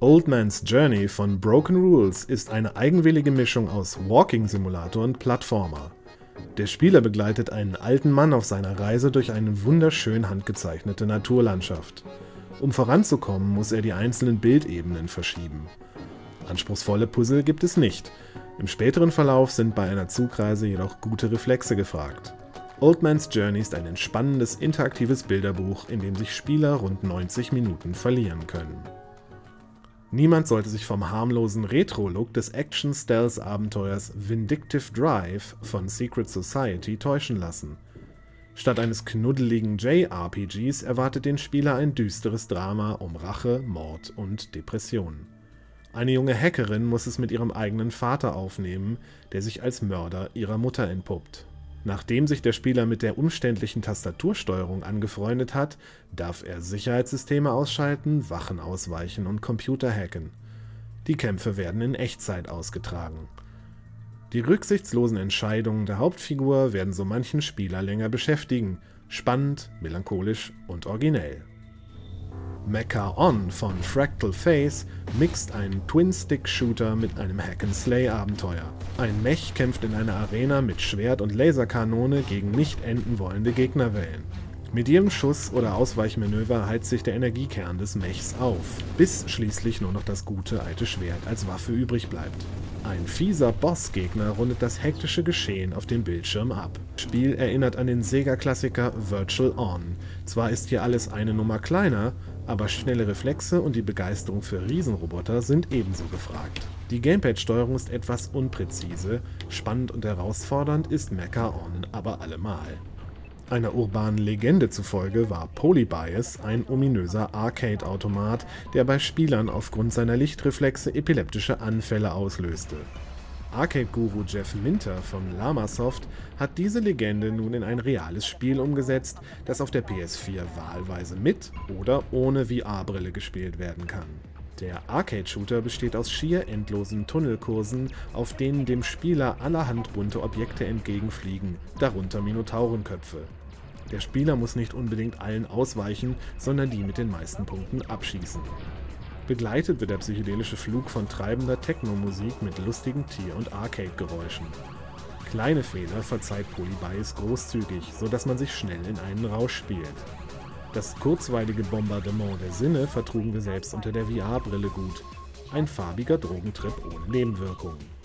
Old Man's Journey von Broken Rules ist eine eigenwillige Mischung aus Walking-Simulator und Plattformer. Der Spieler begleitet einen alten Mann auf seiner Reise durch eine wunderschön handgezeichnete Naturlandschaft. Um voranzukommen, muss er die einzelnen Bildebenen verschieben. Anspruchsvolle Puzzle gibt es nicht. Im späteren Verlauf sind bei einer Zugreise jedoch gute Reflexe gefragt. Old Man's Journey ist ein entspannendes interaktives Bilderbuch, in dem sich Spieler rund 90 Minuten verlieren können. Niemand sollte sich vom harmlosen Retro-Look des Action-Stealth-Abenteuers Vindictive Drive von Secret Society täuschen lassen. Statt eines knuddeligen JRPGs erwartet den Spieler ein düsteres Drama um Rache, Mord und Depressionen. Eine junge Hackerin muss es mit ihrem eigenen Vater aufnehmen, der sich als Mörder ihrer Mutter entpuppt. Nachdem sich der Spieler mit der umständlichen Tastatursteuerung angefreundet hat, darf er Sicherheitssysteme ausschalten, Wachen ausweichen und Computer hacken. Die Kämpfe werden in Echtzeit ausgetragen. Die rücksichtslosen Entscheidungen der Hauptfigur werden so manchen Spieler länger beschäftigen, spannend, melancholisch und originell. Mecha On von Fractal Face mixt einen Twin-Stick-Shooter mit einem Hack-and-Slay-Abenteuer. Ein Mech kämpft in einer Arena mit Schwert und Laserkanone gegen nicht enden wollende Gegnerwellen. Mit jedem Schuss oder Ausweichmanöver heizt sich der Energiekern des Mechs auf, bis schließlich nur noch das gute alte Schwert als Waffe übrig bleibt. Ein fieser Bossgegner rundet das hektische Geschehen auf dem Bildschirm ab. Das Spiel erinnert an den Sega-Klassiker Virtual On. Zwar ist hier alles eine Nummer kleiner, aber schnelle Reflexe und die Begeisterung für Riesenroboter sind ebenso gefragt. Die Gamepad-Steuerung ist etwas unpräzise, spannend und herausfordernd ist Mecha On aber allemal. Einer urbanen Legende zufolge war Polybias ein ominöser Arcade-Automat, der bei Spielern aufgrund seiner Lichtreflexe epileptische Anfälle auslöste. Arcade-Guru Jeff Minter von Lamasoft hat diese Legende nun in ein reales Spiel umgesetzt, das auf der PS4 wahlweise mit oder ohne VR-Brille gespielt werden kann. Der Arcade-Shooter besteht aus schier endlosen Tunnelkursen, auf denen dem Spieler allerhand bunte Objekte entgegenfliegen, darunter Minotaurenköpfe. Der Spieler muss nicht unbedingt allen ausweichen, sondern die mit den meisten Punkten abschießen. Begleitet wird der psychedelische Flug von treibender Techno-Musik mit lustigen Tier- und Arcade-Geräuschen. Kleine Fehler verzeiht Polybius großzügig, sodass man sich schnell in einen Rausch spielt. Das kurzweilige Bombardement der Sinne vertrugen wir selbst unter der VR-Brille gut. Ein farbiger Drogentrip ohne Nebenwirkungen.